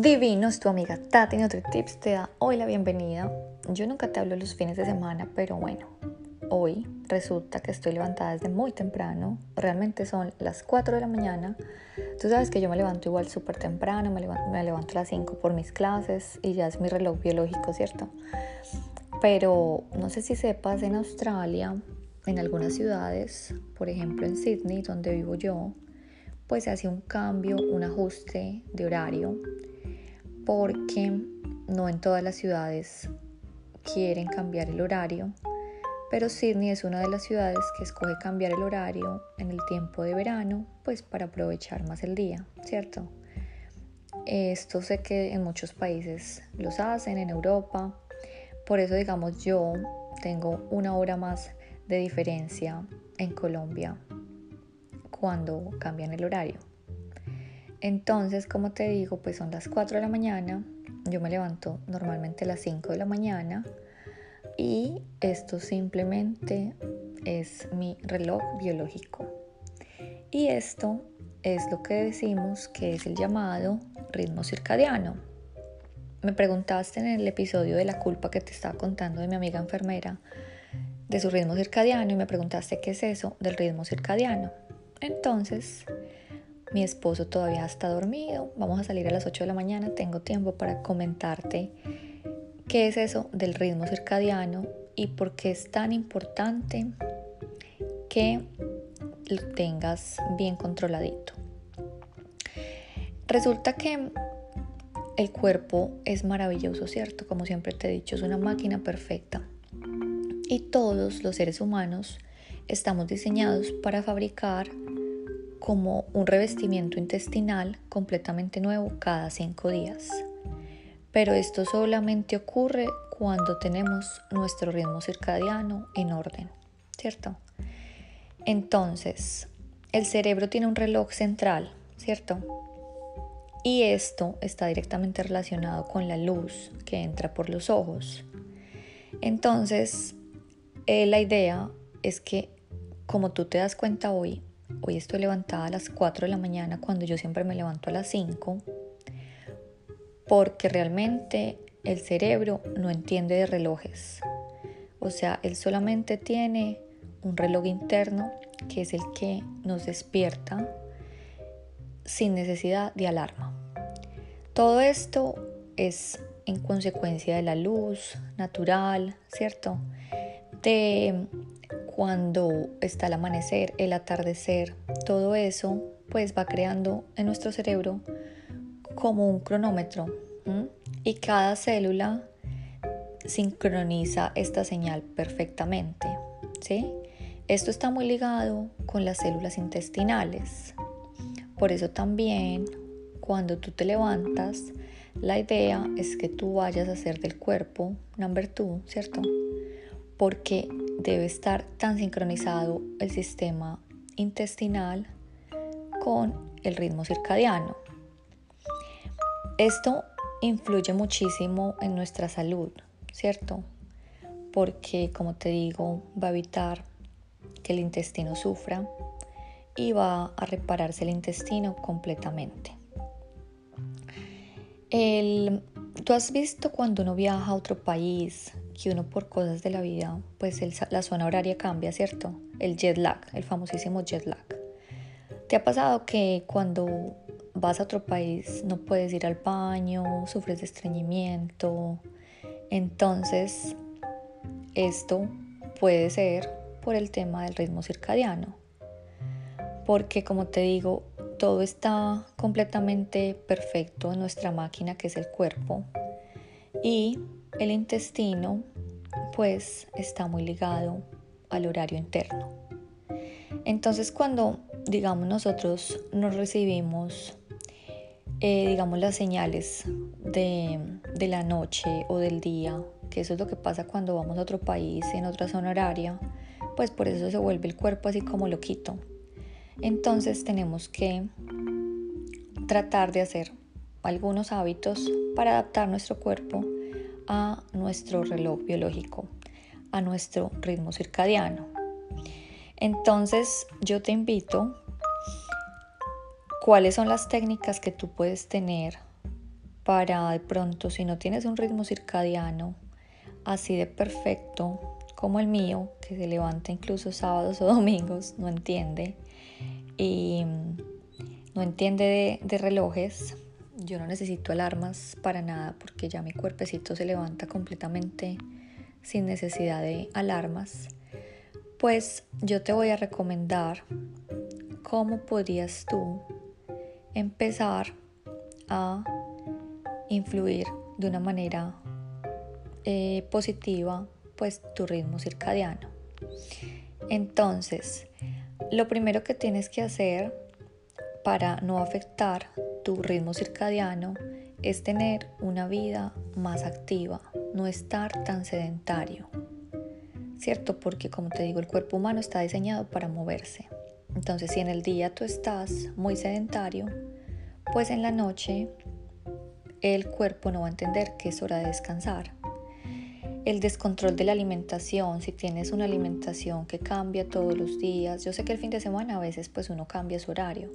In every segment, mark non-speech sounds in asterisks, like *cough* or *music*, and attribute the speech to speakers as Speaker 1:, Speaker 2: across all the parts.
Speaker 1: Divinos, tu amiga Tati Tips te da hoy la bienvenida. Yo nunca te hablo los fines de semana, pero bueno, hoy resulta que estoy levantada desde muy temprano. Realmente son las 4 de la mañana. Tú sabes que yo me levanto igual súper temprano, me levanto, me levanto a las 5 por mis clases y ya es mi reloj biológico, ¿cierto? Pero no sé si sepas, en Australia, en algunas ciudades, por ejemplo en Sydney, donde vivo yo, pues se hace un cambio, un ajuste de horario porque no en todas las ciudades quieren cambiar el horario, pero Sydney es una de las ciudades que escoge cambiar el horario en el tiempo de verano, pues para aprovechar más el día, ¿cierto? Esto sé que en muchos países los hacen, en Europa, por eso digamos yo tengo una hora más de diferencia en Colombia cuando cambian el horario. Entonces, como te digo, pues son las 4 de la mañana. Yo me levanto normalmente a las 5 de la mañana y esto simplemente es mi reloj biológico. Y esto es lo que decimos que es el llamado ritmo circadiano. Me preguntaste en el episodio de la culpa que te estaba contando de mi amiga enfermera de su ritmo circadiano y me preguntaste qué es eso del ritmo circadiano. Entonces, mi esposo todavía está dormido, vamos a salir a las 8 de la mañana, tengo tiempo para comentarte qué es eso del ritmo circadiano y por qué es tan importante que lo tengas bien controladito. Resulta que el cuerpo es maravilloso, ¿cierto? Como siempre te he dicho, es una máquina perfecta. Y todos los seres humanos estamos diseñados para fabricar como un revestimiento intestinal completamente nuevo cada cinco días. Pero esto solamente ocurre cuando tenemos nuestro ritmo circadiano en orden, ¿cierto? Entonces, el cerebro tiene un reloj central, ¿cierto? Y esto está directamente relacionado con la luz que entra por los ojos. Entonces, eh, la idea es que, como tú te das cuenta hoy, Hoy estoy levantada a las 4 de la mañana cuando yo siempre me levanto a las 5 porque realmente el cerebro no entiende de relojes. O sea, él solamente tiene un reloj interno que es el que nos despierta sin necesidad de alarma. Todo esto es en consecuencia de la luz natural, ¿cierto? De cuando está el amanecer, el atardecer, todo eso pues va creando en nuestro cerebro como un cronómetro y cada célula sincroniza esta señal perfectamente. ¿sí? Esto está muy ligado con las células intestinales. Por eso también cuando tú te levantas, la idea es que tú vayas a hacer del cuerpo number two, ¿cierto? Porque debe estar tan sincronizado el sistema intestinal con el ritmo circadiano. Esto influye muchísimo en nuestra salud, ¿cierto? Porque, como te digo, va a evitar que el intestino sufra y va a repararse el intestino completamente. Tú has visto cuando uno viaja a otro país que uno por cosas de la vida, pues la zona horaria cambia, ¿cierto? El jet lag, el famosísimo jet lag. ¿Te ha pasado que cuando vas a otro país no puedes ir al baño, sufres de estreñimiento? Entonces, esto puede ser por el tema del ritmo circadiano. Porque como te digo, todo está completamente perfecto en nuestra máquina que es el cuerpo. Y el intestino pues está muy ligado al horario interno. Entonces cuando digamos nosotros nos recibimos eh, digamos las señales de, de la noche o del día, que eso es lo que pasa cuando vamos a otro país en otra zona horaria, pues por eso se vuelve el cuerpo así como loquito. Entonces tenemos que tratar de hacer algunos hábitos para adaptar nuestro cuerpo a nuestro reloj biológico, a nuestro ritmo circadiano. Entonces yo te invito cuáles son las técnicas que tú puedes tener para de pronto, si no tienes un ritmo circadiano así de perfecto como el mío, que se levanta incluso sábados o *laughs* domingos, no entiende, y no entiende de, relojes, yo no necesito alarmas para nada porque ya mi cuerpecito se levanta completamente sin necesidad de alarmas, pues yo te voy a recomendar cómo podrías tú empezar a influir de una manera eh, positiva pues tu ritmo circadiano. Entonces, lo primero que tienes que hacer para no afectar tu ritmo circadiano es tener una vida más activa, no estar tan sedentario. ¿Cierto? Porque como te digo, el cuerpo humano está diseñado para moverse. Entonces, si en el día tú estás muy sedentario, pues en la noche el cuerpo no va a entender que es hora de descansar. El descontrol de la alimentación, si tienes una alimentación que cambia todos los días, yo sé que el fin de semana a veces pues uno cambia su horario,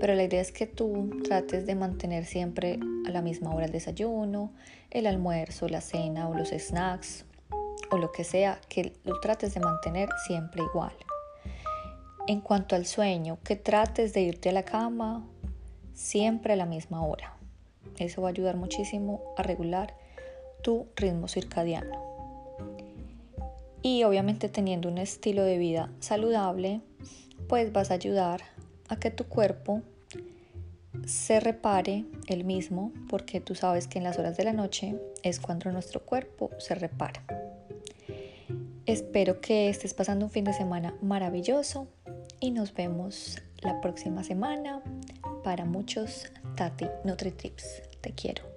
Speaker 1: pero la idea es que tú trates de mantener siempre a la misma hora el desayuno, el almuerzo, la cena o los snacks o lo que sea, que lo trates de mantener siempre igual. En cuanto al sueño, que trates de irte a la cama siempre a la misma hora. Eso va a ayudar muchísimo a regular tu ritmo circadiano. Y obviamente teniendo un estilo de vida saludable, pues vas a ayudar a que tu cuerpo se repare el mismo, porque tú sabes que en las horas de la noche es cuando nuestro cuerpo se repara. Espero que estés pasando un fin de semana maravilloso y nos vemos la próxima semana para muchos Tati NutriTips. Te quiero.